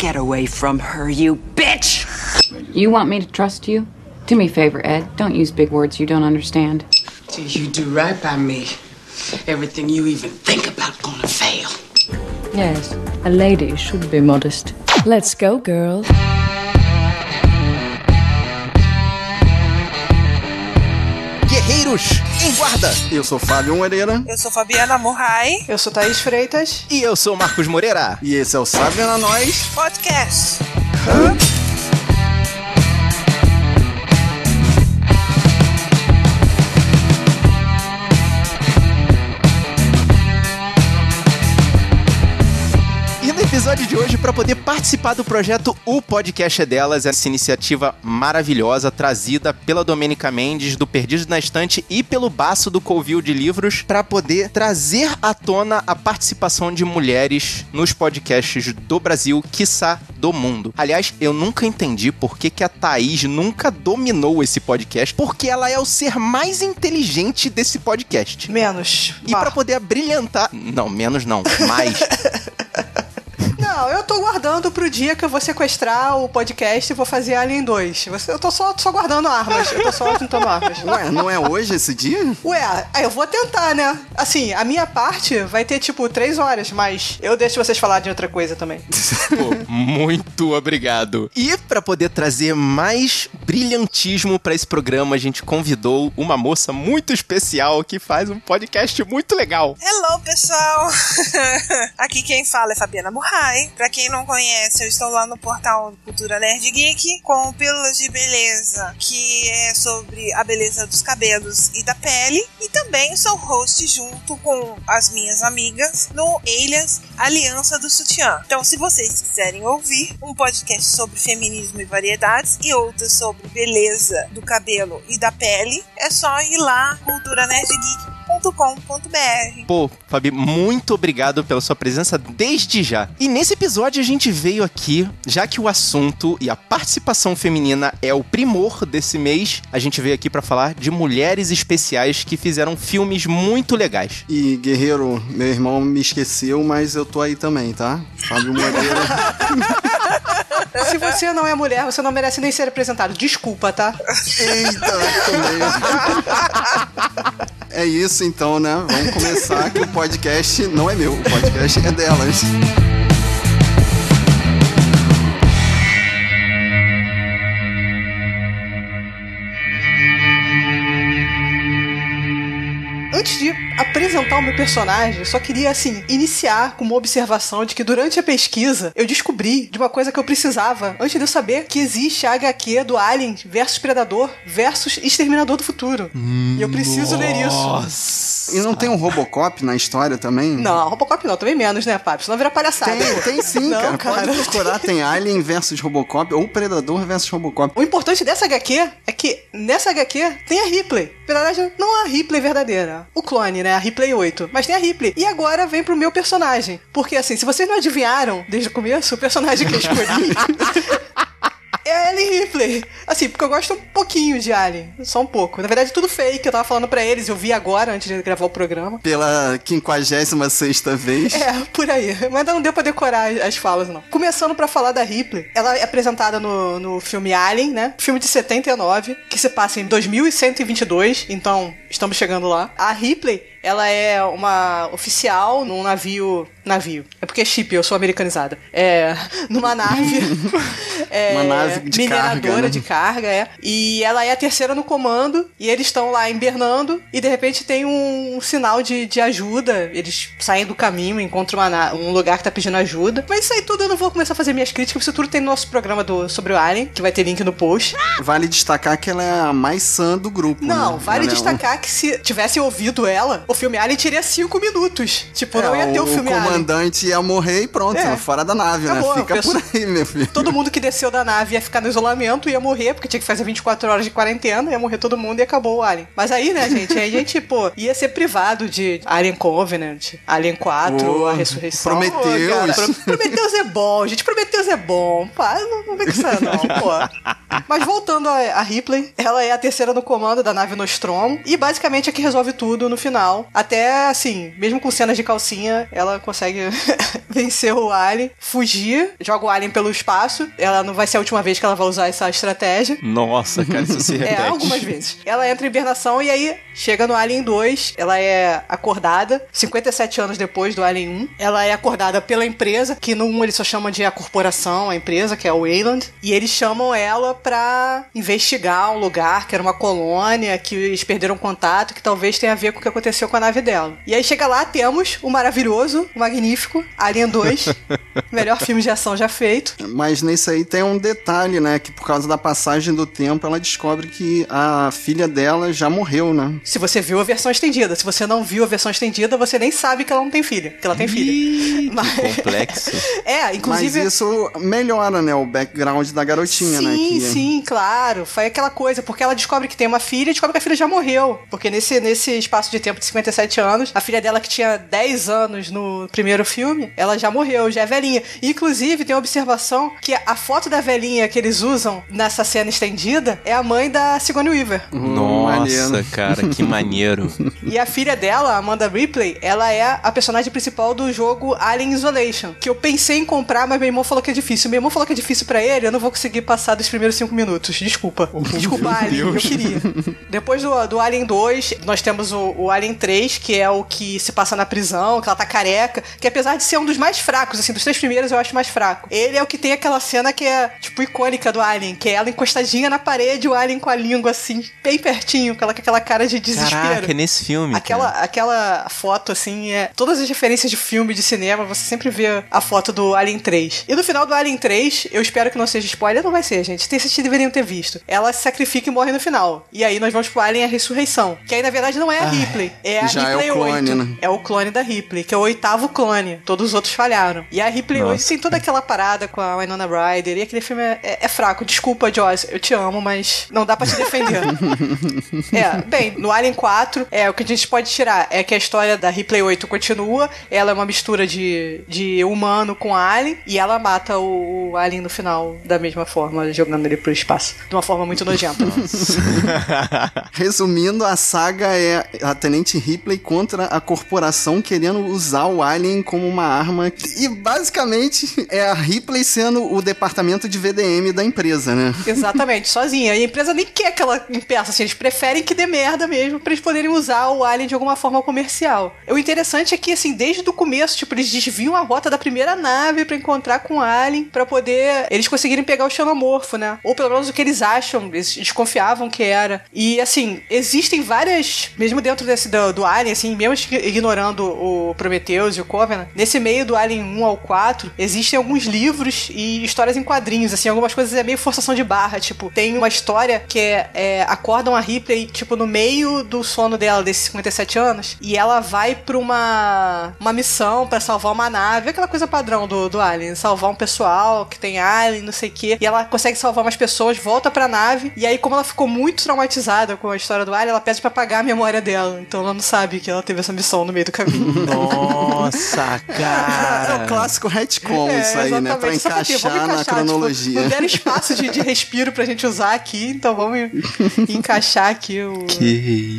Get away from her, you bitch! You want me to trust you? Do me a favor, Ed. Don't use big words you don't understand. Till you do right by me, everything you even think about gonna fail. Yes, a lady should be modest. Let's go, girl. Guerreiros em Guarda. Eu sou Fábio Moreira. Eu sou Fabiana Murray. Eu sou Thaís Freitas. E eu sou Marcos Moreira. E esse é o Sabe na Nós Podcast. Hã? Episódio de hoje para poder participar do projeto O Podcast é Delas, essa iniciativa maravilhosa trazida pela Domênica Mendes do Perdidos na Estante e pelo Baço do Covil de Livros para poder trazer à tona a participação de mulheres nos podcasts do Brasil, quiçá do mundo. Aliás, eu nunca entendi por que, que a Thaís nunca dominou esse podcast, porque ela é o ser mais inteligente desse podcast. Menos. E para poder brilhantar. Não, menos não, mais. Não, eu tô guardando pro dia que eu vou sequestrar o podcast e vou fazer Alien 2. Eu tô só, só guardando armas. Eu tô só juntando armas. Ué, não é hoje esse dia? Ué, eu vou tentar, né? Assim, a minha parte vai ter tipo três horas, mas eu deixo vocês falar de outra coisa também. Pô, muito obrigado. E para poder trazer mais brilhantismo para esse programa, a gente convidou uma moça muito especial que faz um podcast muito legal. Hello, pessoal! Aqui quem fala é Fabiana Murray. Pra quem não conhece, eu estou lá no portal Cultura Nerd Geek com Pílulas de Beleza, que é sobre a beleza dos cabelos e da pele. E também sou host junto com as minhas amigas no Elias Aliança do Sutiã. Então, se vocês quiserem ouvir um podcast sobre feminismo e variedades e outros sobre beleza do cabelo e da pele, é só ir lá, Cultura Nerd Geek Pô, Fabi, muito obrigado pela sua presença desde já. E nesse episódio a gente veio aqui, já que o assunto e a participação feminina é o primor desse mês, a gente veio aqui para falar de mulheres especiais que fizeram filmes muito legais. E Guerreiro, meu irmão me esqueceu, mas eu tô aí também, tá? Fábio Moreira. Se você não é mulher, você não merece nem ser apresentado. Desculpa, tá? Eita, É isso então, né? Vamos começar que o podcast não é meu, o podcast é delas. Apresentar o meu personagem, só queria, assim, iniciar com uma observação de que durante a pesquisa eu descobri de uma coisa que eu precisava antes de eu saber que existe a HQ do Alien versus Predador versus Exterminador do Futuro. Hum, e eu preciso nossa. ler isso. E não tem um Robocop na história também? Não, Robocop não, também menos, né, Papo? Senão vira palhaçada. Tem, tem sim, não, cara. cara. Pode procurar, tem Alien versus Robocop ou Predador versus Robocop. O importante dessa HQ é que nessa HQ tem a Ripley. Na verdade, não a Ripley verdadeira o clone, né? A Ripley 8. Mas tem a Ripley. E agora vem pro meu personagem. Porque assim, se vocês não adivinharam desde o começo, o personagem que eu escolhi. é a Ellie Ripley. Assim, porque eu gosto um pouquinho de Alien. Só um pouco. Na verdade, tudo fake. Eu tava falando pra eles, eu vi agora, antes de gravar o programa. Pela 56 vez. É, por aí. Mas ainda não deu pra decorar as falas, não. Começando pra falar da Ripley. Ela é apresentada no, no filme Alien, né? Filme de 79, que se passa em 2122. Então, estamos chegando lá. A Ripley, ela é uma oficial num navio. Navio. É porque é chip, eu sou americanizada. É. Numa nave. é, uma nave de mineradora carga, né? de carga, é. E ela é a terceira no comando. E eles estão lá invernando. E de repente tem um, um sinal de, de ajuda. Eles saem do caminho, encontram uma, um lugar que tá pedindo ajuda. Mas isso aí tudo eu não vou começar a fazer minhas críticas. Isso tudo tem no nosso programa do, sobre o Alien, que vai ter link no post. Vale destacar que ela é a mais sã do grupo. Não, né? vale ela destacar é um... que se tivesse ouvido ela, o filme Alien teria cinco minutos. Tipo, é, não ia ter o, o filme Alien. O comandante ia morrer e pronto, é. fora da nave, Acabou, né? Fica pessoa... por aí, meu filho. Todo mundo que desceu da nave ia ficar no isolamento, ia morrer, porque tinha que fazer 24 horas de quarentena, ia morrer todo mundo e acabou o Alien. Mas aí, né, gente, aí a gente, pô, ia ser privado de Alien Covenant, Alien 4, oh, a ressurreição. Prometeus. Pro... Prometeus é bom, gente, Prometeus é bom. Pá, não, não vem com isso não, pô. Mas voltando a, a Ripley, ela é a terceira no comando da nave Nostromo, e basicamente é que resolve tudo no final. Até, assim, mesmo com cenas de calcinha, ela consegue vencer o Alien, fugir, joga o Alien pelo espaço. Ela não vai ser a última vez que ela vai usar essa estratégia. Nossa, cara, isso se repete. É, algumas vezes. Ela entra em hibernação e aí chega no Alien 2, ela é acordada, 57 anos depois do Alien 1. Ela é acordada pela empresa, que no 1 eles só chamam de a corporação, a empresa, que é o Wayland. E eles chamam ela pra investigar um lugar que era uma colônia, que eles perderam contato, que talvez tenha a ver com o que aconteceu com a nave dela. E aí chega lá, temos o maravilhoso, o magnífico Alien 2, melhor filme de ação já feito. Mas nesse aí tem um detalhe, né? Que por causa da passagem do tempo, ela descobre que a filha dela já morreu, né? Se você viu a versão estendida, se você não viu a versão estendida, você nem sabe que ela não tem filha, que ela tem filha. Mas- Complexo. É, inclusive. Mas isso melhora, né? O background da garotinha, sim, né? que- sim, claro. Foi aquela coisa, porque ela descobre que tem uma filha e descobre que a filha já morreu. Porque nesse, nesse espaço de tempo de 57 anos, a filha dela, que tinha 10 anos no primeiro filme, ela já morreu, já é velhinha. Inclusive, tem uma observação que a foto da velhinha que eles usam nessa cena estendida é a mãe da Sigourney Weaver. Nossa, maneiro. cara, que maneiro. E a filha dela, Amanda Ripley, ela é a personagem principal do jogo Alien Isolation, que eu pensei em comprar, mas meu irmão falou que é difícil. Meu irmão falou que é difícil pra ele, eu não vou conseguir passar dos primeiros cinco minutos. Desculpa. Desculpa, Alien, eu queria. Depois do, do Alien 2, nós temos o, o Alien 3, que é o que se passa na prisão, que ela tá careca, que apesar de ser um dos mais fracos, assim, dos três primeiros eu acho mais fraco. Ele é o que tem aquela cena que é, tipo, icônica do Alien, que é ela encostadinha na parede, o Alien com a língua, assim, bem pertinho, com aquela, com aquela cara de desespero. Caraca, é nesse filme. Aquela, cara. aquela foto, assim, é. Todas as referências de filme, de cinema, você sempre vê a foto do Alien 3. E no final do Alien 3, eu espero que não seja spoiler, não vai ser, gente. Tem vocês deveriam ter visto. Ela se sacrifica e morre no final. E aí nós vamos pro Alien a Ressurreição. Que aí, na verdade, não é a Ripley. É a já é o Ripley clone, 8. né? É o clone da Ripley, que é o oitavo clone. Todos os outros falharam. E a Ripley Nossa. 8 tem toda aquela parada com a Winona Ryder. E aquele filme é, é- é fraco. Desculpa, Joyce. Eu te amo, mas não dá pra te defender. É, bem, no Alien 4, é, o que a gente pode tirar é que a história da Ripley 8 continua, ela é uma mistura de, de humano com alien, e ela mata o, o alien no final da mesma forma, jogando ele pro espaço. De uma forma muito nojenta. Resumindo, a saga é a Tenente Ripley contra a corporação querendo usar o Alien como uma arma. E basicamente é a Ripley sendo o departamento de VDM da empresa, né? Exatamente, sozinha. E a empresa nem quer que ela impeça, assim, eles preferem que dê merda mesmo pra eles poderem usar o Alien de alguma forma comercial. O interessante é que, assim, desde o começo, tipo, eles desviam a rota da primeira nave pra encontrar com o Alien, pra poder eles conseguirem pegar o xenomorfo, né? Ou pelo menos o que eles acham, eles desconfiavam que era. E, assim, existem várias, mesmo dentro desse do, do Alien, assim, mesmo ignorando o Prometheus e o Covenant, nesse meio do Alien 1 ao 4, existem alguns livros e histórias em quadrinhos, assim, algumas coisas é meio forçação de barra, tipo, tem uma história que é, é, acordam a Ripley, tipo, no meio do sono dela, desses 57 anos, e ela vai pra uma, uma missão pra salvar uma nave, aquela coisa padrão do, do Alien, salvar um pessoal que tem Alien, não sei o quê, e ela consegue salvar umas pessoas, volta pra nave, e aí como ela ficou muito traumatizada com a história do Alien, ela pede pra apagar a memória dela, então ela não sabe que ela teve essa missão no meio do caminho. Nossa, É cara. o clássico retcon isso aí, né? Pra pra quê? encaixar, Vamos na encaixar, cronologia. Tipo, não deram espaço de, de respiro pra gente usar aqui, então vamos encaixar aqui o- Que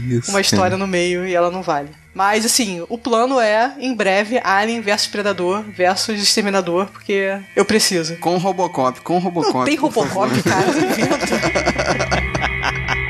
isso. uma história no meio e ela não vale. Mas assim, o plano é, em breve, Alien versus Predador versus Exterminador, porque eu preciso. Com Robocop, com Robocop. Não tem por favor. Robocop, cara, não inventa.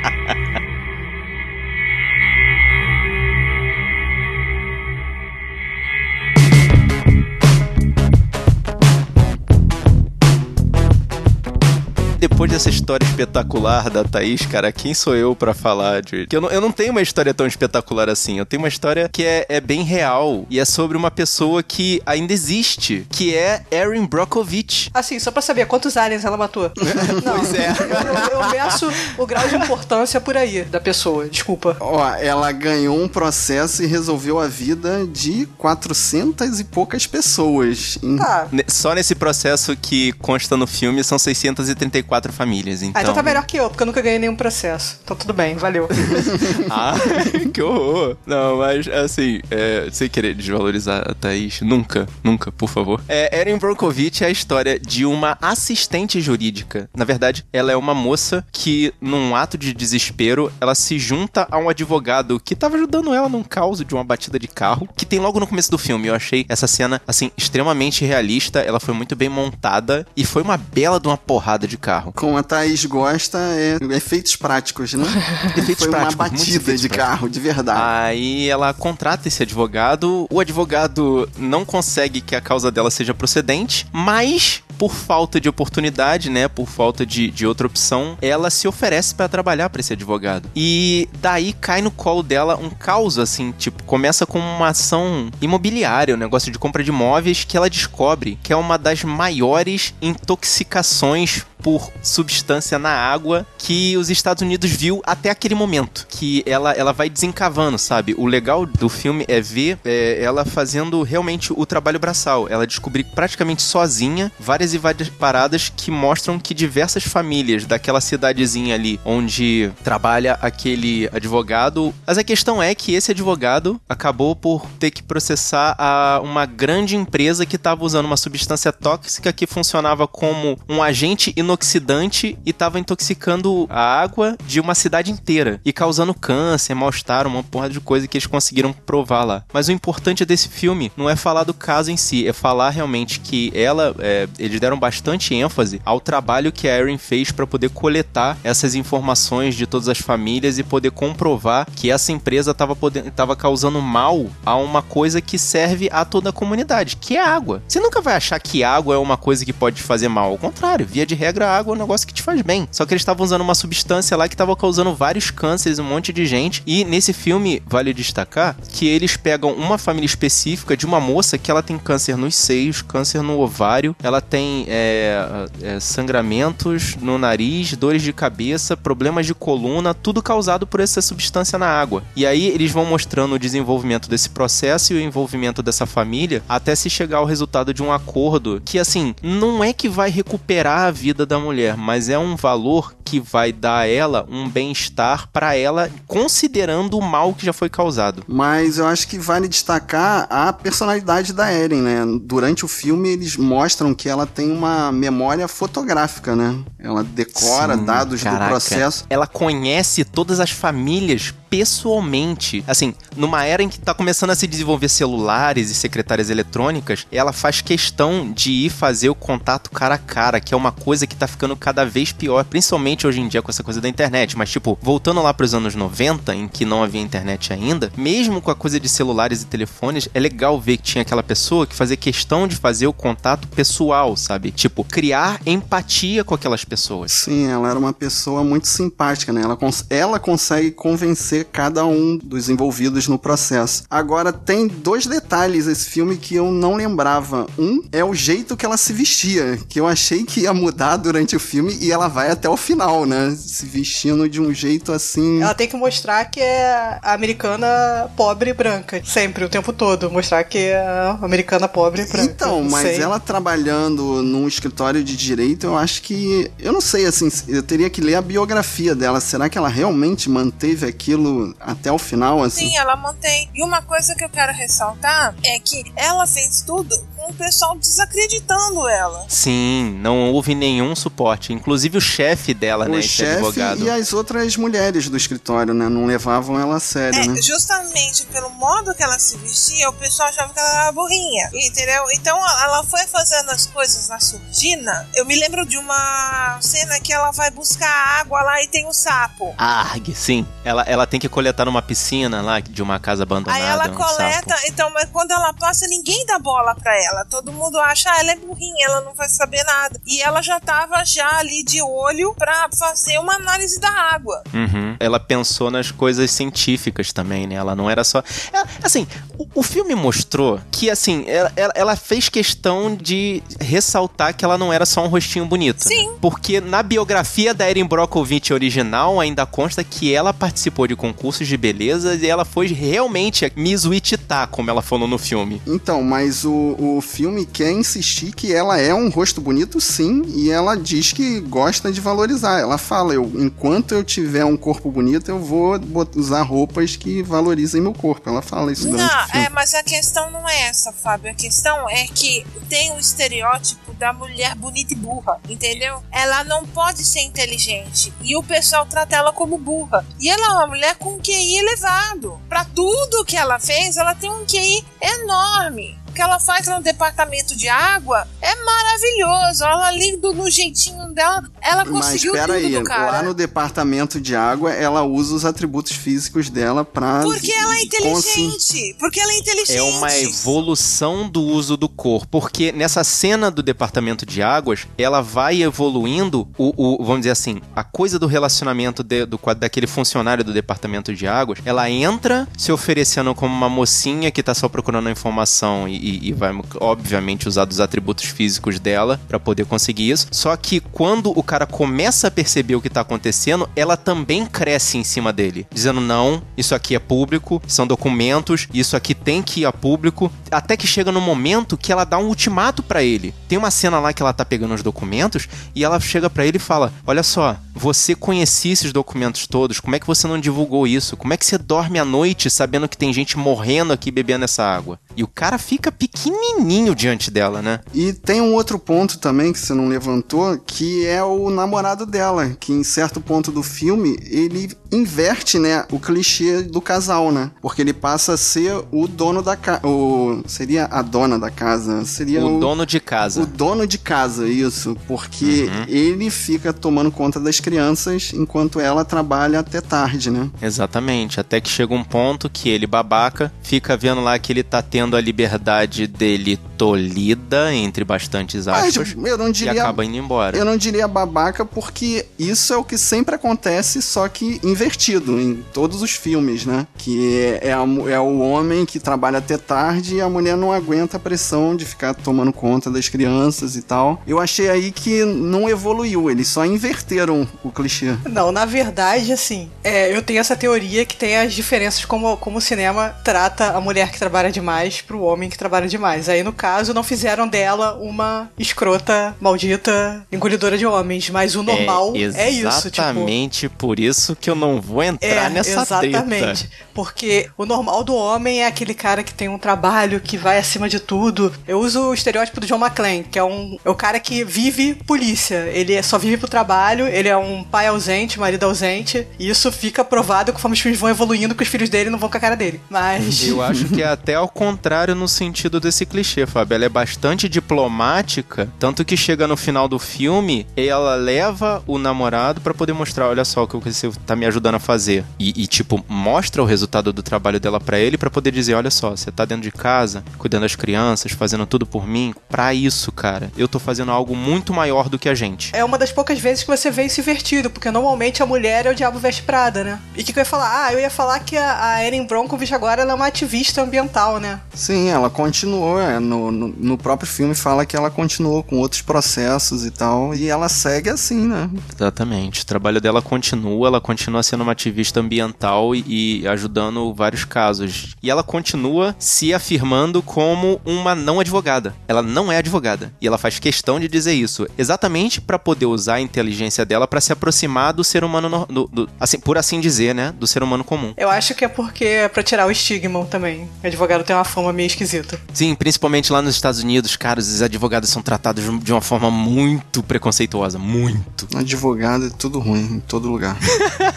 Depois dessa história espetacular da Thaís, cara, quem sou eu pra falar de. Que eu não, eu não tenho uma história tão espetacular assim. Eu tenho uma história que é, é bem real e é sobre uma pessoa que ainda existe, que é Erin Brockovich. Assim, só pra saber, quantos aliens ela matou? Não, Pois é. Eu, eu, eu meço o grau de importância por aí da pessoa, desculpa. Ó, ela ganhou um processo e resolveu a vida de 400 e poucas pessoas. Tá, Só nesse processo que consta no filme são 634 quatro famílias. Então... Ah, então tá melhor que eu, porque eu nunca ganhei nenhum processo. Então tudo bem, valeu. ah, que horror. Não, mas assim, é, sem querer desvalorizar a Thaís, nunca, nunca, por favor. É, Erin Brockovich é a história de uma assistente jurídica. Na verdade, ela é uma moça que, num ato de desespero, ela se junta a um advogado que tava ajudando ela num caos de uma batida de carro, que tem logo no começo do filme. Eu achei essa cena, assim, extremamente realista. Ela foi muito bem montada e foi uma bela de uma porrada de carro. Como a Thaís gosta, é efeitos práticos, né? efeitos foi práticos, uma batida de carro, de verdade. Aí ela contrata esse advogado, o advogado não consegue que a causa dela seja procedente, mas por falta de oportunidade, né, por falta de, de outra opção, ela se oferece para trabalhar para esse advogado. E daí cai no colo dela um caos, assim, tipo, começa com uma ação imobiliária, um negócio de compra de imóveis que ela descobre que é uma das maiores intoxicações por substância na água que os Estados Unidos viu até aquele momento. Que ela, ela vai desencavando, sabe? O legal do filme é ver é, ela fazendo realmente o trabalho braçal. Ela descobrir praticamente sozinha várias e várias paradas que mostram que diversas famílias daquela cidadezinha ali onde trabalha aquele advogado. Mas a questão é que esse advogado acabou por ter que processar a uma grande empresa que estava usando uma substância tóxica que funcionava como um agente inoxidante e estava intoxicando a água de uma cidade inteira e causando câncer, mal-estar, uma porra de coisa que eles conseguiram provar lá. Mas o importante desse filme não é falar do caso em si, é falar realmente que ela, é, eles deram bastante ênfase ao trabalho que a Erin fez para poder coletar essas informações de todas as famílias e poder comprovar que essa empresa estava causando mal a uma coisa que serve a toda a comunidade, que é água. Você nunca vai achar que água é uma coisa que pode fazer mal, ao contrário, via de regra a água é um negócio que te faz bem. Só que eles estavam usando uma substância lá que estava causando vários cânceres, um monte de gente. E nesse filme, vale destacar que eles pegam uma família específica de uma moça que ela tem câncer nos seios, câncer no ovário, ela tem é, é, sangramentos no nariz, dores de cabeça, problemas de coluna, tudo causado por essa substância na água. E aí eles vão mostrando o desenvolvimento desse processo e o envolvimento dessa família até se chegar ao resultado de um acordo que, assim, não é que vai recuperar a vida da mulher, mas é um valor que vai dar a ela um bem-estar para ela, considerando o mal que já foi causado. Mas eu acho que vale destacar a personalidade da Eren, né? Durante o filme eles mostram que ela tem uma memória fotográfica, né? Ela decora Sim, dados caraca. do processo. Ela conhece todas as famílias pessoalmente. Assim, numa era em que tá começando a se desenvolver celulares e secretárias eletrônicas, ela faz questão de ir fazer o contato cara a cara, que é uma coisa que tá ficando cada vez pior, principalmente hoje em dia com essa coisa da internet. Mas, tipo, voltando lá pros anos 90, em que não havia internet ainda, mesmo com a coisa de celulares e telefones, é legal ver que tinha aquela pessoa que fazia questão de fazer o contato pessoal, sabe? Tipo, criar empatia com aquelas pessoas. Sim, ela era uma pessoa muito simpática, né? Ela, cons ela consegue convencer cada um dos envolvidos no processo. Agora, tem dois detalhes esse filme que eu não lembrava. Um é o jeito que ela se vestia, que eu achei que ia mudar durante o filme e ela vai até o final, né? Se vestindo de um jeito assim. Ela tem que mostrar que é americana pobre e branca, sempre, o tempo todo. Mostrar que é americana pobre e branca. Então, mas sei. ela trabalhando num escritório de direito, eu acho que. Eu não sei, assim, eu teria que ler a biografia dela. Será que ela realmente manteve aquilo até o final, assim? Sim, ela mantém. E uma coisa que eu quero ressaltar é que ela fez tudo o pessoal desacreditando ela. Sim, não houve nenhum suporte. Inclusive o chefe dela, o né? O chefe e as outras mulheres do escritório, né? Não levavam ela a sério, é, né? Justamente pelo modo que ela se vestia, o pessoal achava que ela era burrinha. Entendeu? Então ela foi fazendo as coisas na surdina. Eu me lembro de uma cena que ela vai buscar água lá e tem um sapo. Ah, sim. Ela, ela tem que coletar numa piscina lá de uma casa abandonada. Aí ela um coleta, sapo. então, mas quando ela passa, ninguém dá bola pra ela. Todo mundo acha, ah, ela é burrinha, ela não vai saber nada. E ela já tava já ali de olho pra fazer uma análise da água. Uhum. Ela pensou nas coisas científicas também, né? Ela não era só. Ela, assim, o, o, filme mostrou que, assim, ela, ela, ela, fez questão de ressaltar que ela não era só um rostinho bonito. Sim. Né? Porque na biografia da Erin Brockovich original ainda consta que ela participou de concursos concursos de beleza e ela foi realmente Miss Wichita, como ela falou no filme. Então, mas o, o filme quer insistir que ela é um rosto bonito, sim, e ela diz que gosta de valorizar. Ela fala: eu, enquanto eu tiver um corpo bonito, eu vou usar roupas que valorizem meu corpo. Ela fala isso durante Não, o filme. é, mas a questão não é essa, Fábio. A questão é que tem o estereótipo da mulher bonita e burra, entendeu? Ela não pode ser inteligente e o pessoal trata ela como burra. E ela é uma mulher com QI elevado. Pra tudo que ela fez, ela tem um QI enorme. O que ela faz no departamento de água é maravilhoso. Ela ali do, no jeitinho dela, ela Mas conseguiu espera tudo aí, do cara. lá no departamento de água, ela usa os atributos físicos dela pra. Porque ela é inteligente. Porque ela é inteligente. É uma evolução do uso do corpo, porque nessa cena do departamento de águas, ela vai evoluindo o, o- vamos dizer assim, a coisa do relacionamento de- do daquele funcionário do departamento de águas, ela entra se oferecendo como uma mocinha que tá só procurando a informação e, e- e vai obviamente usar dos atributos físicos dela pra poder conseguir isso. Só que quando o cara começa a perceber o que tá acontecendo, ela também cresce em cima dele, dizendo não, isso aqui é público, são documentos, isso aqui tem que ir a público, até que chega no momento que ela dá um ultimato pra ele. Tem uma cena lá que ela tá pegando os documentos e ela chega pra ele e fala: "Olha só, você conhecia esses documentos todos, como é que você não divulgou isso? Como é que você dorme à noite sabendo que tem gente morrendo aqui bebendo essa água?" E o cara fica pequenininho diante dela, né? E tem um outro ponto também que você não levantou, que é o namorado dela, que em certo ponto do filme ele inverte, né, o clichê do casal, né? Porque ele passa a ser o dono da casa, o seria a dona da casa, seria O o, dono de o casa. dono de casa, isso, porque Uhum. ele fica tomando conta das crianças enquanto ela trabalha até tarde, né? Exatamente, até que chega um ponto que ele, babaca, fica vendo lá que ele tá tendo a liberdade dele tolhida, entre bastantes Mas aspas, eu não e diria acaba indo embora. Eu não diria babaca porque isso é o que sempre acontece, só que invertido em todos os filmes, né? Que é, é a é o homem que trabalha até tarde e a mulher não aguenta a pressão de ficar tomando conta das crianças e tal. Eu achei aí que não evoluiu, eles só inverteram o clichê. Não, na verdade, assim, é, eu tenho essa teoria que tem as diferenças como, como o cinema trata a mulher que trabalha demais pro homem que trabalha demais. Aí, no caso, não fizeram dela uma escrota, maldita, engolidora de homens, mas o normal é, isso, tipo... Exatamente por isso que eu não vou entrar É, nessa exatamente. treta. Porque o normal do homem é aquele cara que tem um trabalho, que vai acima de tudo. Eu uso o estereótipo do John McClane, que é, um, é o cara que vive polícia. Ele é- só vive pro trabalho, ele é um pai ausente, marido ausente. E isso fica provado conforme os filmes vão evoluindo, que os filhos dele não vão com a cara dele. Mas. Eu acho que é até ao contrário no sentido desse clichê, Fábio. Ela é bastante diplomática, tanto que chega no final do filme, ela leva o namorado pra poder mostrar, olha só o que você tá me ajudando a fazer. E, e, tipo, mostra o resultado do trabalho dela pra ele pra poder dizer, olha só, você tá dentro de casa, cuidando das crianças, fazendo tudo por mim. Pra isso, cara, eu tô fazendo algo muito maior do que a gente. É uma das poucas vezes que você vê isso invertido, porque normalmente a mulher é o diabo veste prada, né? E o que, que eu ia falar? Ah, eu ia falar que a, a Erin Brockovich agora ela é uma ativista ambiental, né? Sim, ela continuou, é, no, no, no próprio filme fala que ela continuou com outros processos e tal, e ela segue assim, né? Exatamente. O trabalho dela continua, ela continua sendo uma ativista ambiental e, e ajudando vários casos. E ela continua se afirmando como uma não advogada. Ela não é advogada. E ela faz questão de dizer isso, exatamente pra poder usar a inteligência dela pra se aproximar do ser humano, no- do- do- assim, por assim dizer, né? Do ser humano comum. Eu acho que é porque é pra tirar o estigma também. O advogado tem uma fama meio esquisita. Sim, principalmente lá nos Estados Unidos, cara, os advogados são tratados de uma forma muito preconceituosa. Muito. Advogado é tudo ruim, em todo lugar.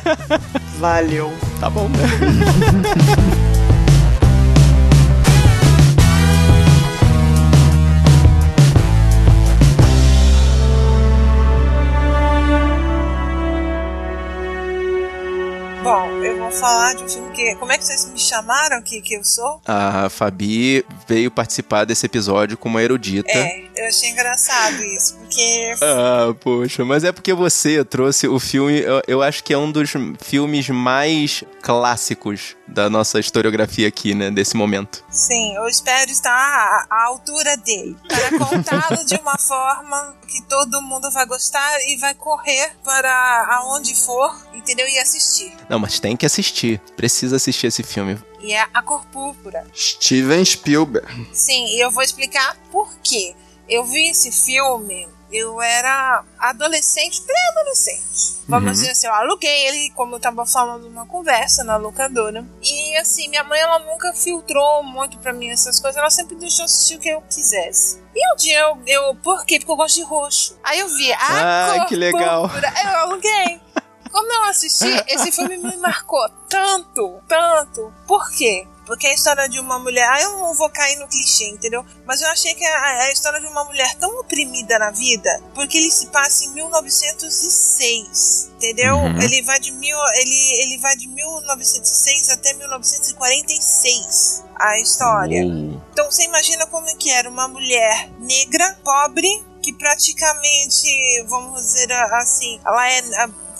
Valeu. Tá bom, falar de um filme que. Como é que vocês me chamaram que, que eu sou? A Fabi veio participar desse episódio como erudita. É, eu achei engraçado isso, porque. Ah, poxa, mas é porque você trouxe o filme, eu, eu acho que é um dos filmes mais clássicos da nossa historiografia aqui, né? Desse momento. Sim, eu espero estar à, altura dele. Para contá-lo de uma forma que todo mundo vai gostar e vai correr para aonde for, entendeu? E assistir. Não, mas tem que assistir. Precisa assistir esse filme. E é A Cor Púrpura. Steven Spielberg. Sim, e eu vou explicar por quê. Eu vi esse filme, eu era adolescente, pré-adolescente. Vamos Uhum. dizer assim, eu aluguei ele, como eu tava falando numa conversa na locadora. E assim, minha mãe, ela nunca filtrou muito pra mim essas coisas, ela sempre deixou assistir o que eu quisesse. E um dia eu, eu por quê? Porque eu gosto de roxo. Aí eu vi, a Ah, cor que legal. púrpura, eu aluguei. Quando eu assisti, esse filme me marcou tanto, tanto. Por quê? Porque é a história de uma mulher. Ah, eu não vou cair no clichê, entendeu? Mas eu achei que é a, história de uma mulher tão oprimida na vida. Porque ele se passa em 1906. Entendeu? Uhum. Ele vai de mil, ele, ele vai de 1906 até 1946. A história. Uou. Então você imagina como é que era uma mulher negra, pobre, que praticamente, vamos dizer assim, ela é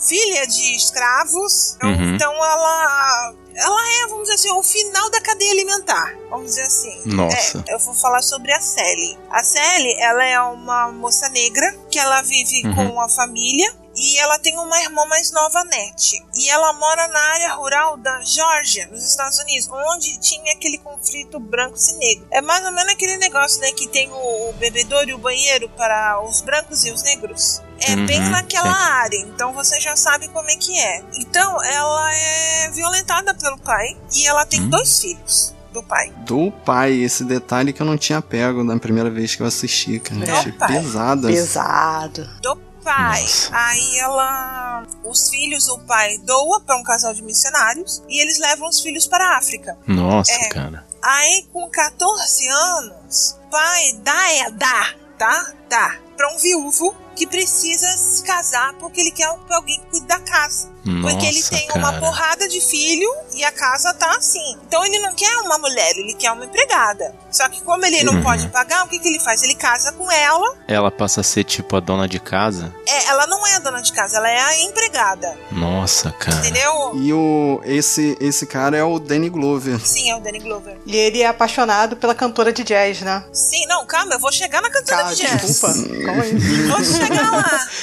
filha de escravos. Então, Uhum. então ela ela é, vamos dizer assim, o final da cadeia alimentar, vamos dizer assim. Nossa. É, eu vou falar sobre a Sally. A Sally, ela é uma moça negra que ela vive Uhum. com a família e ela tem uma irmã mais nova, Nete. E ela mora na área rural da Geórgia, nos Estados Unidos, onde tinha aquele conflito brancos e negros. É mais ou menos aquele negócio, né, que tem o, o bebedouro e o banheiro para os brancos e os negros. É Uhum, bem naquela sim. área, então você já sabe como é que é. Então, ela é violentada pelo pai e ela tem Hum. dois filhos do pai. Do pai, esse detalhe que eu não tinha pego na primeira vez que eu assisti, cara. É. Achei Pai. pesado. Pesado. do pai. Nossa. Aí ela. Os filhos do pai doa para um casal de missionários e eles levam os filhos para a África. Nossa, É. cara. Aí, com 14 anos, o pai dá, é, dá, tá? Dá para um viúvo que precisa se casar porque ele quer que alguém que cuide da casa. Porque ele Nossa, tem cara. uma porrada de filho e a casa tá assim. Então ele não quer uma mulher, ele quer uma empregada. Só que como ele não Uhum. pode pagar, o que, que ele faz? Ele casa com ela. Ela passa a ser tipo a dona de casa? É, ela não é a dona de casa, ela é a empregada. Nossa, cara. Entendeu? E o, esse, esse cara é o Danny Glover. Sim, é o Danny Glover. E ele é apaixonado pela cantora de jazz, né? Sim, não, calma, eu vou chegar na cantora Cara, de jazz. desculpa. Calma aí. Vou chegar lá.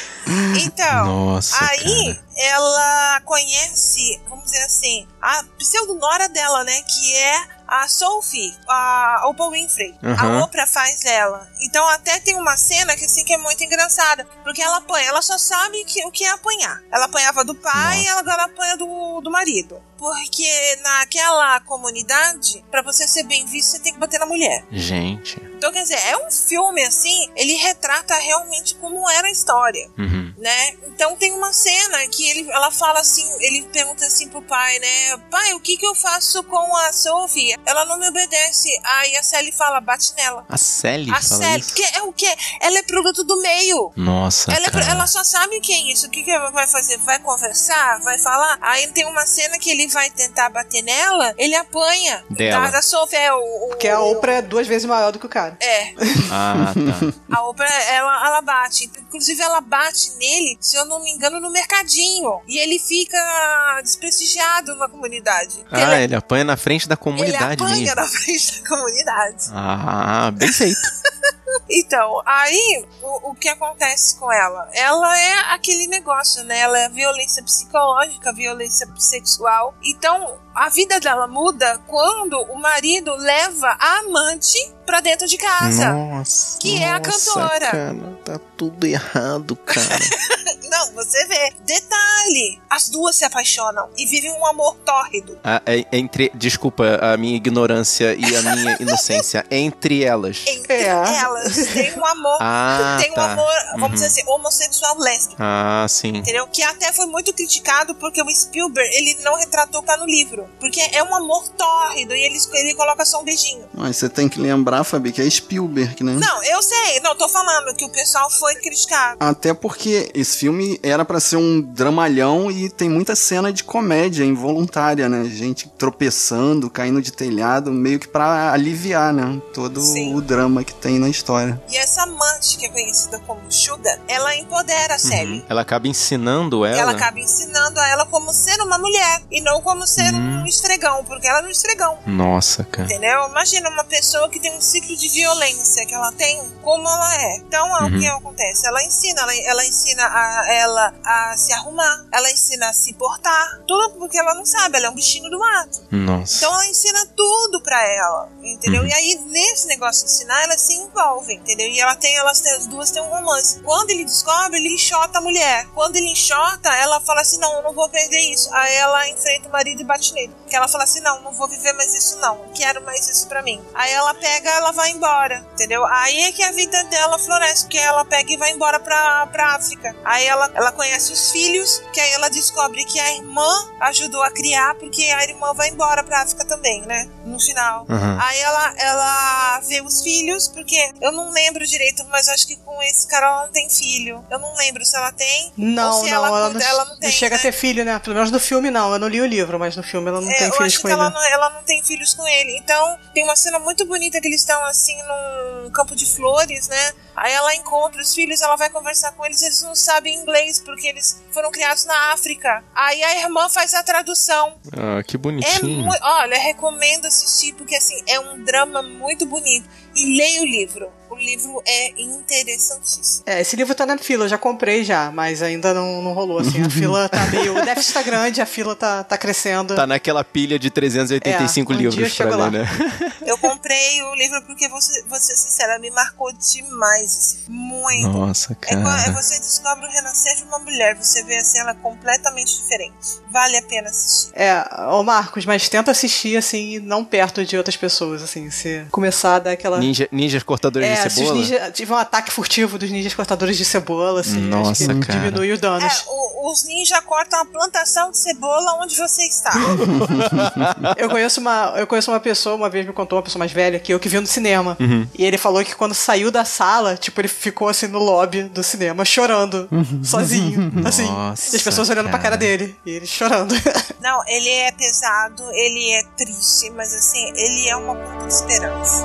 Então, Nossa, aí cara. Ela conhece, vamos dizer assim, a pseudonora dela, né? Que é a Sophie, a Oprah Winfrey. Uhum. A Oprah faz ela. Então até tem uma cena que assim que é muito engraçada, porque ela apanha, ela só sabe que, o que é apanhar. Ela apanhava do pai e ela agora apanha do, do marido. Porque naquela comunidade, pra você ser bem visto, você tem que bater na mulher. Gente. Então, quer dizer, é um filme assim, ele retrata realmente como era a história, Uhum. né? Então tem uma cena que ele, ela fala assim, ele pergunta assim pro pai, né? Pai, o que que eu faço com a Sophie? Ela não me obedece. Aí a Sally fala, bate nela. A Sally a fala Sally, isso? que é o quê? Ela é produto do meio. Nossa, Ela, é ela só sabe o que é isso. O que, que ela vai fazer? Vai conversar? Vai falar? Aí tem uma cena que ele vai tentar bater nela, ele apanha. Dela. Da, da Sophie, é o, o- Porque a Oprah é duas vezes maior do que o cara. É, Ah, tá. a Oprah, ela, ela bate. Inclusive, ela bate nele, se eu não me engano, no mercadinho. E ele fica desprestigiado na comunidade. Ah, ele apanha na frente da ele comunidade apanha mesmo. na frente da comunidade. Ah, bem feito. Então, aí, o, o que acontece com ela? Ela é aquele negócio, né? Ela é violência psicológica, violência sexual. Então, a vida dela muda quando o marido leva a amante pra dentro de casa. Nossa. Que é a nossa, cantora. Cara, tá tudo errado, cara. Não, você vê. Detalhe: as duas se apaixonam e vivem um amor tórrido. Ah, é- entre, desculpa a minha ignorância e a minha inocência. Entre elas. Entre É. elas tem um amor. Ah, tem um tá. amor, vamos Uhum. dizer assim, homossexual lésbico. Ah, sim. Entendeu? Que até foi muito criticado porque o Spielberg ele não retratou o que tá no livro. Porque é um amor tórrido e ele, ele coloca só um beijinho. Mas você tem que lembrar, Fabi, que é Spielberg, né? Não, eu sei, não, tô falando que o pessoal foi criticado. Até porque esse filme era pra ser um dramalhão e tem muita cena de comédia involuntária, né? Gente tropeçando, caindo de telhado, meio que pra aliviar, né? Todo Sim. o drama que tem na história. E essa amante que é conhecida como Sugar, ela empodera a Sally. Uhum. Ela acaba ensinando ela. Ela acaba ensinando a ela como ser uma mulher e não como ser Hum. um estregão, porque ela é um estregão. Nossa, cara. Entendeu? Imagina uma pessoa que tem um ciclo de violência que ela tem, como ela é. Então, é o Uhum. que acontece? Ela ensina, ela, ela ensina a ela a se arrumar, ela ensina a se portar, tudo porque ela não sabe, ela é um bichinho do mato. Nossa. Então ela ensina tudo pra ela, entendeu? Uhum. E aí, nesse negócio de ensinar, elas se envolvem, entendeu? E ela tem, elas têm, as duas têm um romance. Quando ele descobre, ele enxota a mulher. Quando ele enxota, ela fala assim: não, eu não vou perder isso. Aí ela enfrenta o marido e bate nele. Que ela fala assim: não, não vou viver mais isso, não. Não quero mais isso pra mim. Aí ela pega, ela vai embora, entendeu? Aí é que a vida dela floresce, porque ela pega e vai embora pra, pra África. Aí ela, ela conhece os filhos, que aí ela descobre que a irmã ajudou a criar, porque a irmã vai embora pra África também, né? No final. Uhum. Aí ela, ela vê os filhos, porque eu não lembro direito, mas acho que com esse cara ela não tem filho. Eu não lembro se ela tem Não, ou se não, ela, ela, não, ela não tem. chega né? a ter filho, né? Pelo menos no filme não. Eu não li o livro, mas no filme ela não É, tem eu filhos acho com que ele. ela não, ela não tem filhos com ele. Então, tem uma cena muito bonita que eles estão assim num campo de flores, né? Aí ela encontra os filhos, ela vai conversar com eles, eles não sabem inglês porque eles foram criados na África. Aí a irmã faz a tradução. Ah, que É bonitinho. muito, olha, recomendo assistir porque assim é um drama muito bonito e leia o livro. O livro é interessantíssimo. É, esse livro tá na fila, eu já comprei já, mas ainda não, não rolou, assim. A fila tá meio. O déficit tá grande, a fila tá, tá crescendo. Tá naquela pilha de 385 É, um livros pra lá. ler, né? Eu comprei o livro porque você, você sincera, me marcou demais, esse- muito. Nossa, É, quando- é cara. você descobre o renascer de uma mulher, você vê assim ela completamente diferente. Vale a pena assistir. É, ô Marcos, mas tenta assistir, assim, não perto de outras pessoas, assim. Se começar a dar aquela. Ninja, ninjas cortadores é, de se os cebola? ninja, tiver um ataque furtivo dos ninjas cortadores de cebola, assim, Nossa, acho que cara. diminui os danos. É, o- os ninjas cortam a plantação de cebola onde você está. Eu conheço uma, eu conheço uma pessoa, uma vez me contou uma pessoa mais velha que eu que viu no cinema. Uhum. E ele falou que quando saiu da sala, tipo, ele ficou assim no lobby do cinema chorando, sozinho, assim. Uhum. Nossa, e as pessoas olhando pra cara. cara dele e ele chorando. Não, ele é pesado, ele é triste, mas assim, ele é uma ponta de esperança.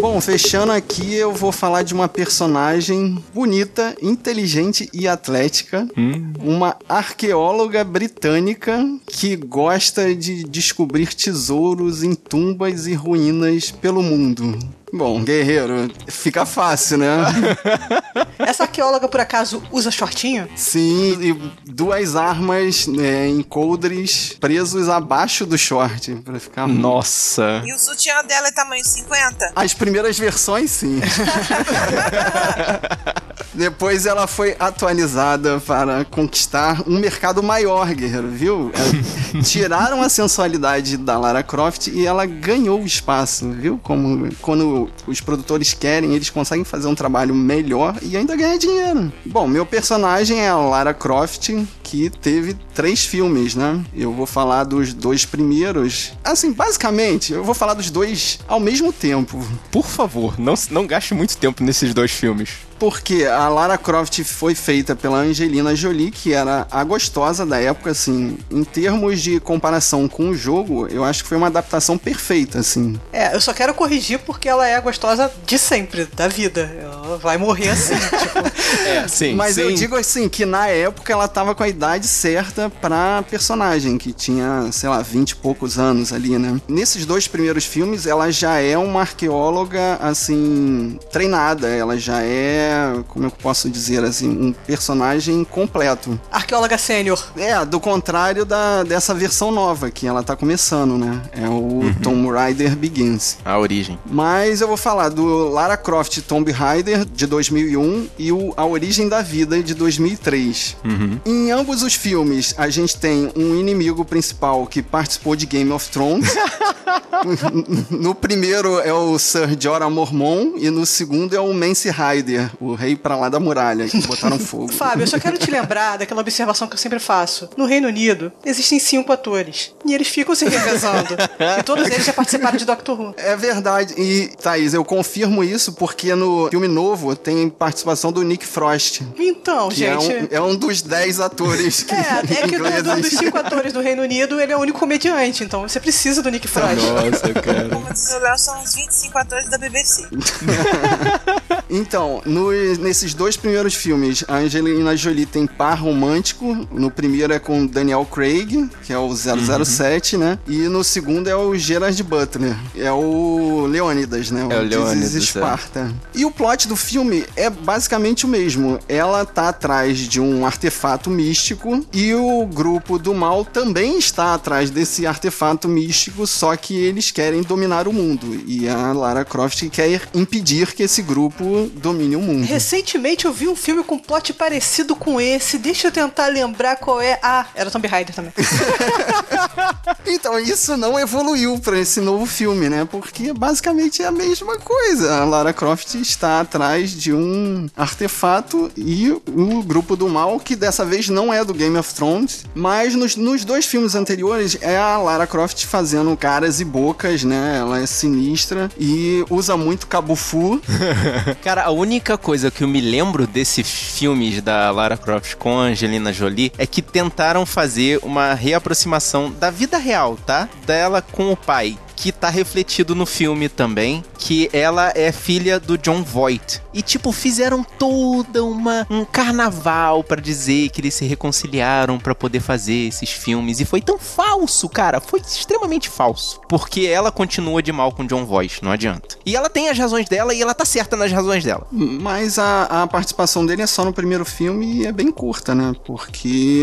Bom, fechando aqui, eu vou falar de uma personagem bonita, inteligente e atlética. Uma arqueóloga britânica que gosta de descobrir tesouros em tumbas e ruínas pelo mundo. Bom, guerreiro, fica fácil, né? Essa arqueóloga, por acaso, usa shortinho? Sim, e duas armas né, em coldres presos abaixo do short, pra ficar... Nossa. E o sutiã dela é tamanho 50? As primeiras versões, sim. Depois ela foi atualizada para conquistar um mercado maior, guerreiro, viu? É, Tiraram a sensualidade da Lara Croft e ela ganhou espaço, viu? Como quando os produtores querem, eles conseguem fazer um trabalho melhor e ainda ganhar dinheiro. Bom, meu personagem é a Lara Croft, que teve três filmes, né? Eu vou falar dos dois primeiros. Assim, basicamente, eu vou falar dos dois ao mesmo tempo. Por favor, não, não gaste muito tempo nesses dois filmes. Porque a Lara Croft foi feita pela Angelina Jolie, que era a gostosa da época, assim. Em termos de comparação com o jogo, eu acho que foi uma adaptação perfeita, assim. É, eu só quero corrigir porque ela é a gostosa de sempre, da vida. Ela vai morrer assim, tipo. É, sim. Mas sim. eu digo assim, que na época ela tava com a idade certa pra personagem, que tinha, sei lá, 20 e poucos anos ali, né? Nesses dois primeiros filmes, ela já é uma arqueóloga, assim, treinada. Ela já é, como eu posso dizer, assim, um personagem completo. Arqueóloga sênior. É, do contrário da, dessa versão nova, que ela tá começando, né? É o Tomb Raider Begins. A origem. Mas eu vou falar do Lara Croft Tomb Raider de 2001 e o A Origem da Vida de 2003. Em ambos os filmes, a gente tem um inimigo principal que participou de Game of Thrones. no primeiro é o Sir Jorah Mormon e no segundo é o Mance Rider, o rei pra lá da muralha, que botaram fogo. Fábio, eu só quero te lembrar daquela observação que eu sempre faço. No Reino Unido, existem cinco atores. E eles ficam se revezando. e todos eles já participaram de Doctor Who. É verdade. E, Thaís, eu confirmo isso porque no filme novo novo tem participação do Nick Frost. Então, Que gente. é, um, é um dos 10 atores que, É, é que do- do- dos cinco atores do Reino Unido, ele é o único comediante, então você precisa do Nick Frost. Nossa, cara. Como diz o Léo, são os 25 atores da BBC. Então, no- nesses dois primeiros filmes, a Angelina Jolie tem par romântico. No primeiro é com Daniel Craig, que é o 007, né? E no segundo é o Gerard Butler, é o Leônidas, né? É o This is Leônidas, é. Esparta. E o plot do filme é basicamente o mesmo. Ela tá atrás de um artefato místico e o grupo do mal também está atrás desse artefato místico, só que eles querem dominar o mundo. E a Lara Croft quer impedir que esse grupo domine o mundo. Recentemente eu vi um filme com plot parecido com esse. Deixa eu tentar lembrar qual é. Ah, era Tomb Raider também. Então, isso não evoluiu pra esse novo filme, né? Porque basicamente é a mesma coisa. A Lara Croft está atrás de um artefato e o grupo do mal, que dessa vez não é do Game of Thrones, mas nos, nos dois filmes anteriores é a Lara Croft fazendo caras e bocas, né? Ela é sinistra e usa muito cabufu. Cara, a única coisa que eu me lembro desses filmes da Lara Croft com Angelina Jolie é que tentaram fazer uma reaproximação da vida real, tá? Dela com o pai. Que tá refletido no filme também, que ela é filha do John Voight. E, tipo, fizeram toda uma um carnaval pra dizer que eles se reconciliaram pra poder fazer esses filmes. E foi tão falso, cara. Foi extremamente falso. Porque ela continua de mal com John Voight, não adianta. E ela tem as razões dela e ela tá certa nas razões dela. Mas a, a participação dele é só no primeiro filme e é bem curta, né? Porque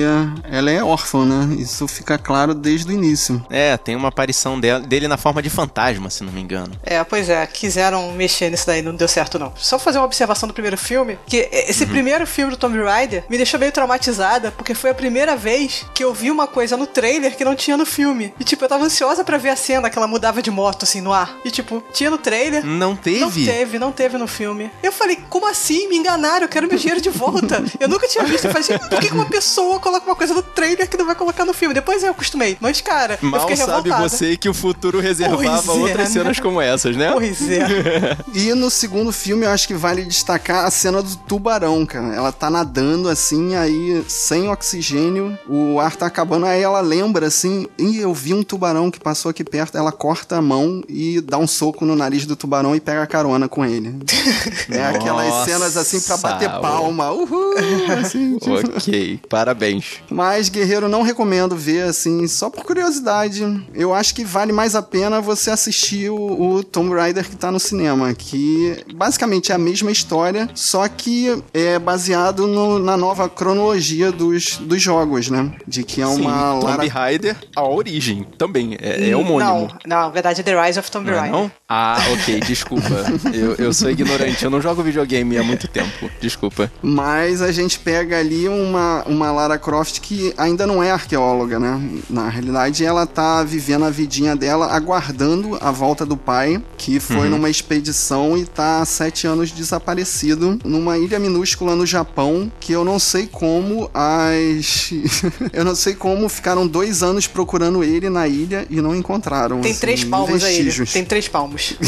ela é órfã, né? Isso fica claro desde o início. É, tem uma aparição dela- dele na forma de fantasma, se não me engano. É, pois é, quiseram mexer nisso daí, não deu certo não. Só fazer uma observação do primeiro filme, que esse primeiro filme do Tomb Raider me deixou meio traumatizada, porque foi a primeira vez que eu vi uma coisa no trailer que não tinha no filme. E tipo, eu tava ansiosa pra ver a cena que ela mudava de moto assim no ar. E tipo, tinha no trailer. Não teve? Não teve, não teve no filme. Eu falei, como assim? Me enganaram, eu quero meu dinheiro de volta. Eu nunca tinha visto. Eu falei, por que uma pessoa coloca uma coisa no trailer que não vai colocar no filme? Depois eu acostumei. Mas, cara, eu Mal fiquei sabe revoltada. você que o futuro reservava Pois é, outras né? cenas como essas, né? Pois é. E no segundo filme eu acho que vale destacar a cena do tubarão, cara. Ela tá nadando assim, aí sem oxigênio, o ar tá acabando, aí ela lembra assim, e eu vi um tubarão que passou aqui perto, ela corta a mão e dá um soco no nariz do tubarão e pega a carona com ele. É aquelas Nossa, cenas assim pra bater ué. palma. Uhul! Assim, tipo. ok, parabéns. Mas, Guerreiro, não recomendo ver, assim, só por curiosidade. Eu acho que vale mais a pena você assistir o, o Tomb Raider que tá no cinema, que basicamente é a mesma história, só que é baseado no- na nova cronologia dos, dos jogos, né? De que é Sim, uma Tomb Lara... Raider, a origem também, é, é homônimo. Não, não, na verdade é The Rise of Tomb Não é Raider. não? Ah, ok, desculpa. eu, eu sou ignorante, eu não jogo videogame há muito tempo. Desculpa. Mas a gente pega ali uma, uma Lara Croft que ainda não é arqueóloga, né? Na realidade, ela tá vivendo a vidinha dela, aguardando a volta do pai, que foi numa expedição e tá há sete anos desaparecido numa ilha minúscula no Japão, que eu não sei como as. eu não sei como ficaram dois anos procurando ele na ilha e não encontraram. Tem assim, três palmos aí. vestígios. Tem três palmos.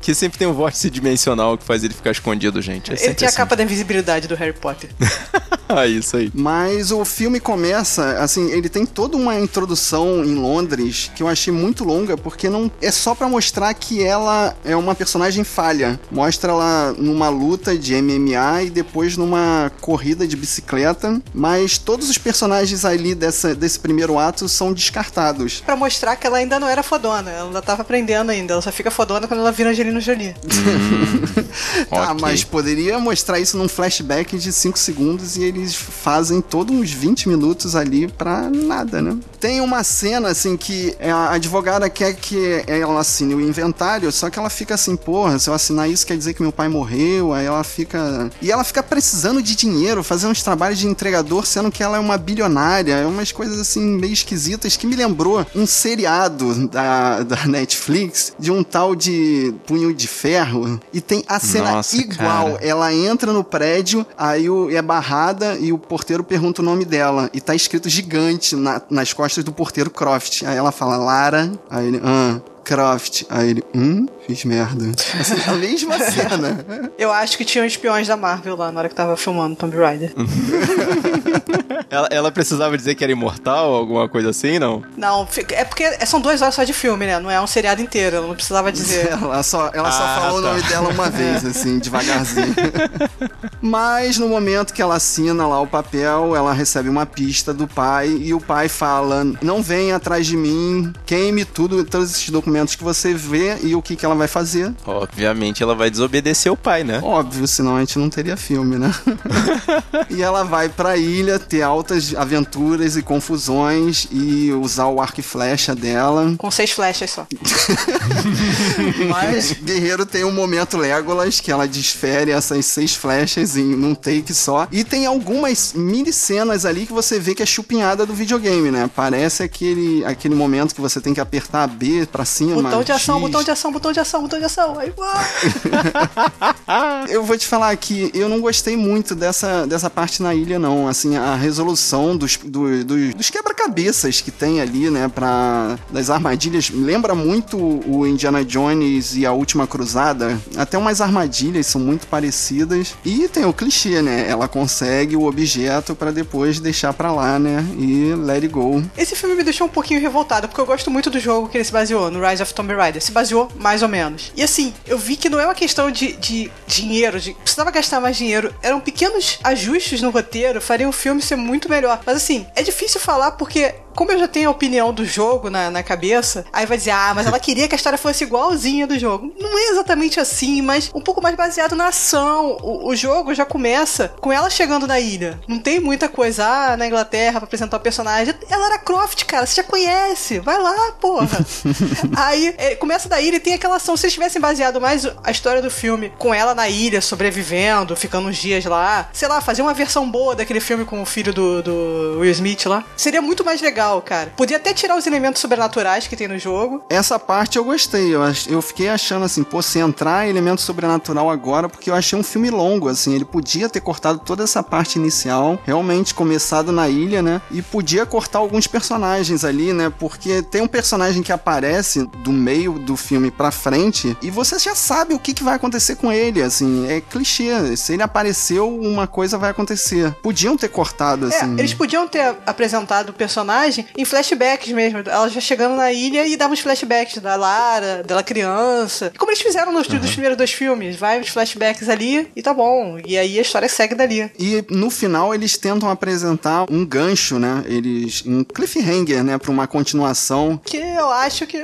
Que sempre tem um vórtice dimensional que faz ele ficar escondido, gente. É Ele tinha a assim. capa da invisibilidade do Harry Potter. ah, isso aí. Mas o filme começa, assim, ele tem toda uma introdução em Londres que eu achei muito longa, porque não é só pra mostrar que ela é uma personagem falha. Mostra ela numa luta de MMA e depois numa corrida de bicicleta, mas todos os personagens ali dessa, desse primeiro ato são descartados. Pra mostrar que ela ainda não era fodona. Ela ainda tava aprendendo ainda. Ela só fica fodona quando ela vira Angelina Jolie. Tá, Ok. mas poderia mostrar isso num flashback de 5 segundos e eles fazem todos uns 20 minutos ali pra nada, né? Tem uma cena, assim, que a advogada quer que ela assine o inventário, só que ela fica assim, porra, se eu assinar isso quer dizer que meu pai morreu, aí ela fica... E ela fica precisando de dinheiro, fazer uns trabalhos de entregador, sendo que ela é uma bilionária, é umas coisas, assim, meio esquisitas, que me lembrou um seriado da, da Netflix, de um tal de Punho de Ferro, e tem a cena Nossa, igual, cara. ela entra no prédio, aí o, é barrada e o porteiro pergunta o nome dela. E tá escrito gigante na- nas costas do porteiro Croft. Aí ela fala, Lara. Aí ele, ah. Croft. Aí ele, hum, fiz merda. Assim, a mesma cena. Eu acho que tinham espiões da Marvel lá na hora que tava filmando Tomb Raider. Ela, ela precisava dizer que era imortal, alguma coisa assim, não? Não, é porque são duas horas só de filme, né? Não é um seriado inteiro, ela não precisava dizer. Ela só, ela só Ah, falou o tá. nome dela uma vez, assim, devagarzinho. Mas no momento que ela assina lá o papel, ela recebe uma pista do pai e o pai fala: Não venha atrás de mim, queime tudo, todos esses documentos que você vê e o que, que ela vai fazer. Obviamente ela vai desobedecer o pai, né? Óbvio, senão a gente não teria filme, né? e ela vai pra ilha ter altas aventuras e confusões e usar o arco e flecha dela. Com seis flechas só. Mas Guerreiro tem um momento Legolas que ela desfere essas seis flechas em num take só. E tem algumas mini cenas ali que você vê que é chupinhada do videogame, né? Parece aquele, aquele momento que você tem que apertar B pra cima. Botão de ação, botão de ação, botão de ação, botão de ação. Aí! Eu vou te falar que eu não gostei muito dessa, dessa parte na ilha, não. Assim, a resolução dos, do- do- dos quebra-cabeças que tem ali, né, pra, das armadilhas, lembra muito o Indiana Jones e a Última Cruzada. Até umas armadilhas são muito parecidas. E tem o clichê, né? Ela consegue o objeto pra depois deixar pra lá, né, e let it go. Esse filme me deixou um pouquinho revoltada, porque eu gosto muito do jogo que ele se baseou, no Rise of Tomb Raider. Se baseou mais ou menos. E assim, eu vi que não é uma questão de, de dinheiro, de precisava gastar mais dinheiro. Eram pequenos ajustes no roteiro, fariam o filme ser muito melhor. Mas assim, é difícil falar porque. Como eu já tenho a opinião do jogo na, na cabeça, aí vai dizer, ah, mas ela queria que a história fosse igualzinha do jogo. Não é exatamente assim, mas um pouco mais baseado na ação. O, o jogo já começa com ela chegando na ilha. Não tem muita coisa, ah, na Inglaterra pra apresentar o personagem. Ela era Croft, cara, você já conhece. Vai lá, porra. Aí é, começa da ilha e tem aquela ação. Se eles tivessem baseado mais a história do filme com ela na ilha, sobrevivendo, ficando uns dias lá, sei lá, fazer uma versão boa daquele filme com o filho do, do Will Smith lá, seria muito mais legal, cara. Podia até tirar os elementos sobrenaturais que tem no jogo. Essa parte eu gostei. Eu, ach- eu fiquei achando assim, pô, se entrar elemento sobrenatural agora, porque eu achei um filme longo, assim. Ele podia ter cortado toda essa parte inicial, realmente começado na ilha, né? E podia cortar alguns personagens ali, né? Porque tem um personagem que aparece do meio do filme pra frente e você já sabe o que, que vai acontecer com ele, assim. É clichê. Se ele apareceu, uma coisa vai acontecer. Podiam ter cortado, É, assim. eles podiam ter apresentado o personagem em flashbacks mesmo. Ela já chegando na ilha e dava uns flashbacks da Lara, dela criança. Como eles fizeram nos, dos primeiros dois filmes. Vai uns flashbacks ali e tá bom. E aí a história segue dali. E no final eles tentam apresentar um gancho, né? Eles. um cliffhanger, né? Pra uma continuação. Que eu acho que.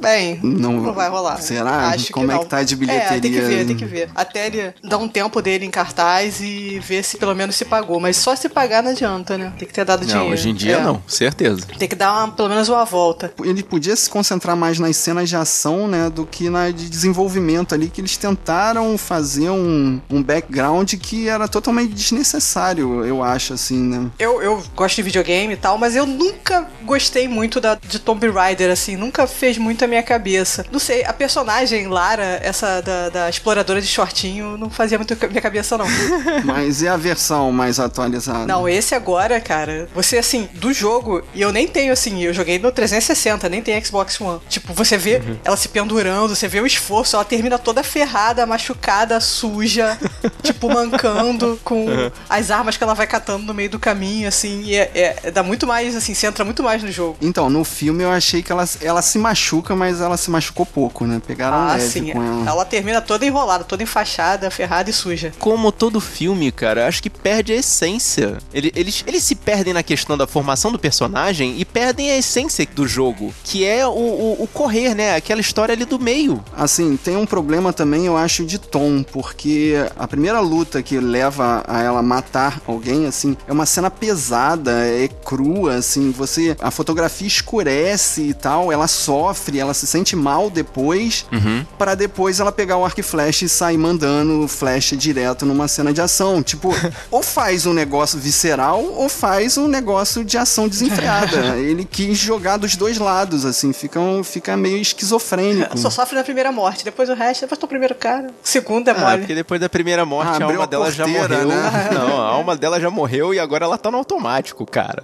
Bem, Não- não, vai rolar. Será? Acho Como que é não. que tá de É, tem que bilheteria? ver, tem que ver. Até ele dar um tempo dele em cartaz e ver se pelo menos se pagou. Mas só se pagar não adianta, né? Tem que ter dado Não, dinheiro. hoje em dia É. não, certeza. Tem que dar uma- pelo menos uma volta. Ele podia se concentrar mais nas cenas de ação, né? Do que na de desenvolvimento ali, que eles tentaram fazer um, um background que era totalmente desnecessário, eu acho, assim, né? Eu, eu gosto de videogame e tal, mas eu nunca gostei muito da, de Tomb Raider, assim, nunca fez muito a minha cabeça. Não sei, a personagem Lara, essa da, da exploradora de shortinho, não fazia muito a minha cabeça, não. Mas e a versão mais atualizada? Não, esse agora, cara, você assim, do jogo, e eu nem tenho assim, eu joguei no 360, nem tem Xbox One. Tipo, você vê ela se pendurando, você vê o esforço, ela termina toda ferrada, machucada, suja, tipo, mancando, com as armas que ela vai catando no meio do caminho, assim, e é, é- dá muito mais, assim, você entra muito mais no jogo. Então, no filme eu achei que ela, ela se machuca, mas ela se machucou pouco, né? Pegaram Ah, leve sim. com ela. Ela termina toda enrolada, toda enfaixada, ferrada e suja. Como todo filme, cara, acho que perde a essência. Ele- Eles, eles se perdem na questão da formação do personagem e perdem a essência do jogo, que é o, o- o correr, né? Aquela história ali do meio. Assim, tem um problema também, eu acho, de tom, porque a primeira luta que leva a ela matar alguém, assim, é uma cena pesada, é crua, assim, você. A fotografia escurece e tal, ela sofre, ela se sente mal depois, pra depois ela pegar o arco e flash e sair mandando flash direto numa cena de ação. Tipo, ou faz um negócio visceral, ou faz um negócio de ação desenfreada. Ele quis jogar dos dois lados, assim, fica, um- fica meio esquizofrênico. Só sofre na primeira morte, depois o resto, depois tô o primeiro cara. O segundo é Ah, mole. porque depois da primeira morte Ah, a alma a dela já morreu. né? Não, a alma dela já morreu e agora ela tá no automático, cara.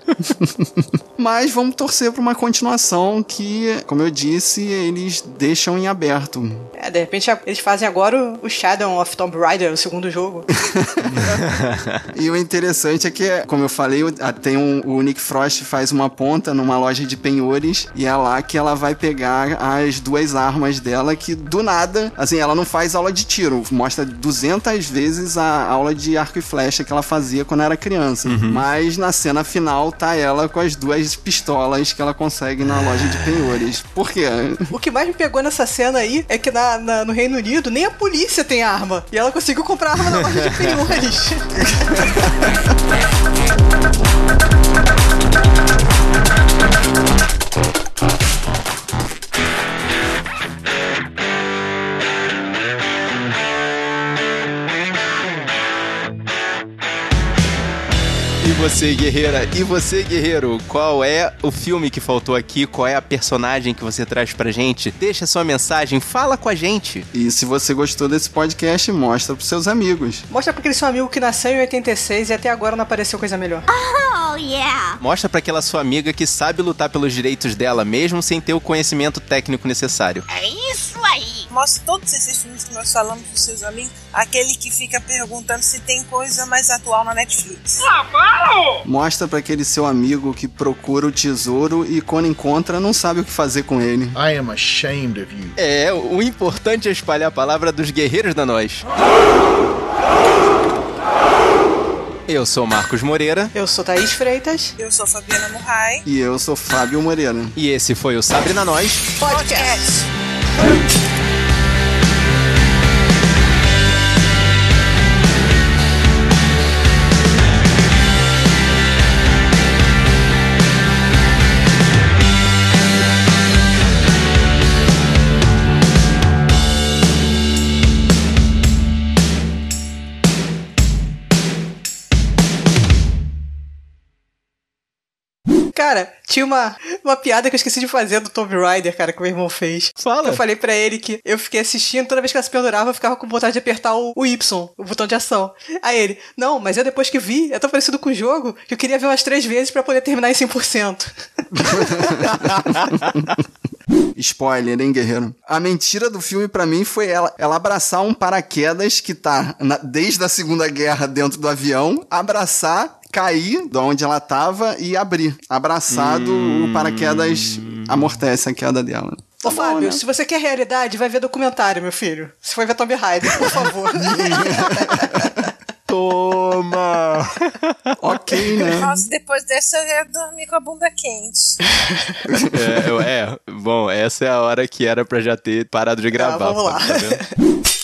Mas vamos torcer pra uma continuação que, como eu disse, se eles deixam em aberto. É, de repente eles fazem agora o- Shadow of Tomb Raider, o segundo jogo. E o interessante é que, como eu falei, tem um, o Nick Frost faz uma ponta numa loja de penhores e é lá que ela vai pegar as duas armas dela que do nada, assim, ela não faz aula de tiro, mostra 200 vezes a aula de arco e flecha que ela fazia quando era criança. Mas na cena final tá ela com as duas pistolas que ela consegue na loja de penhores. Por quê? O que mais me pegou nessa cena aí é que na, na- no Reino Unido nem a polícia tem arma. E ela conseguiu comprar arma na loja de penhores. você, guerreira? E você, guerreiro? Qual é o filme que faltou aqui? Qual é a personagem que você traz pra gente? Deixa sua mensagem, fala com a gente. E se você gostou desse podcast, mostra pros seus amigos. Mostra pra aquele seu amigo que nasceu em 86 e até agora não apareceu coisa melhor. Mostra pra aquela sua amiga que sabe lutar pelos direitos dela, mesmo sem ter o conhecimento técnico necessário. Mostre todos esses filmes que nós falamos pros seus amigos. Aquele que fica perguntando se tem coisa mais atual na Netflix. Mostra pra aquele seu amigo que procura o tesouro e quando encontra não sabe o que fazer com ele. I am ashamed of you. É, o importante é espalhar a palavra dos guerreiros da nós. Eu sou Marcos Moreira Eu sou Thaís Freitas. Eu sou Fabiana Murray. E eu sou Fábio Moreira. e esse foi o Sabre na Nós. Podcast. Cara, tinha uma, uma piada que eu esqueci de fazer do Tomb Raider, cara, que o meu irmão fez. Fala. Eu falei pra ele que eu fiquei assistindo, toda vez que ela se pendurava, eu ficava com vontade de apertar o, o Y, o botão de ação. Aí ele, não, mas eu depois que vi, é tão parecido com o jogo que eu queria ver umas três vezes pra poder terminar em 100%. Spoiler, hein, guerreiro? A mentira do filme pra mim foi ela, ela abraçar um paraquedas que tá na- desde a Segunda Guerra dentro do avião, abraçar, cair de onde ela tava e abrir. Abraçado, o paraquedas amortece a queda dela. Ô, Fábio, se você quer realidade, vai ver documentário, meu filho. Se for ver Tomb Raider, por favor. Toma! ok, né? Nossa, depois dessa eu ia dormir com a bunda quente. É, é, bom, essa é a hora que era pra já ter parado de gravar. vamos lá. tá vendo?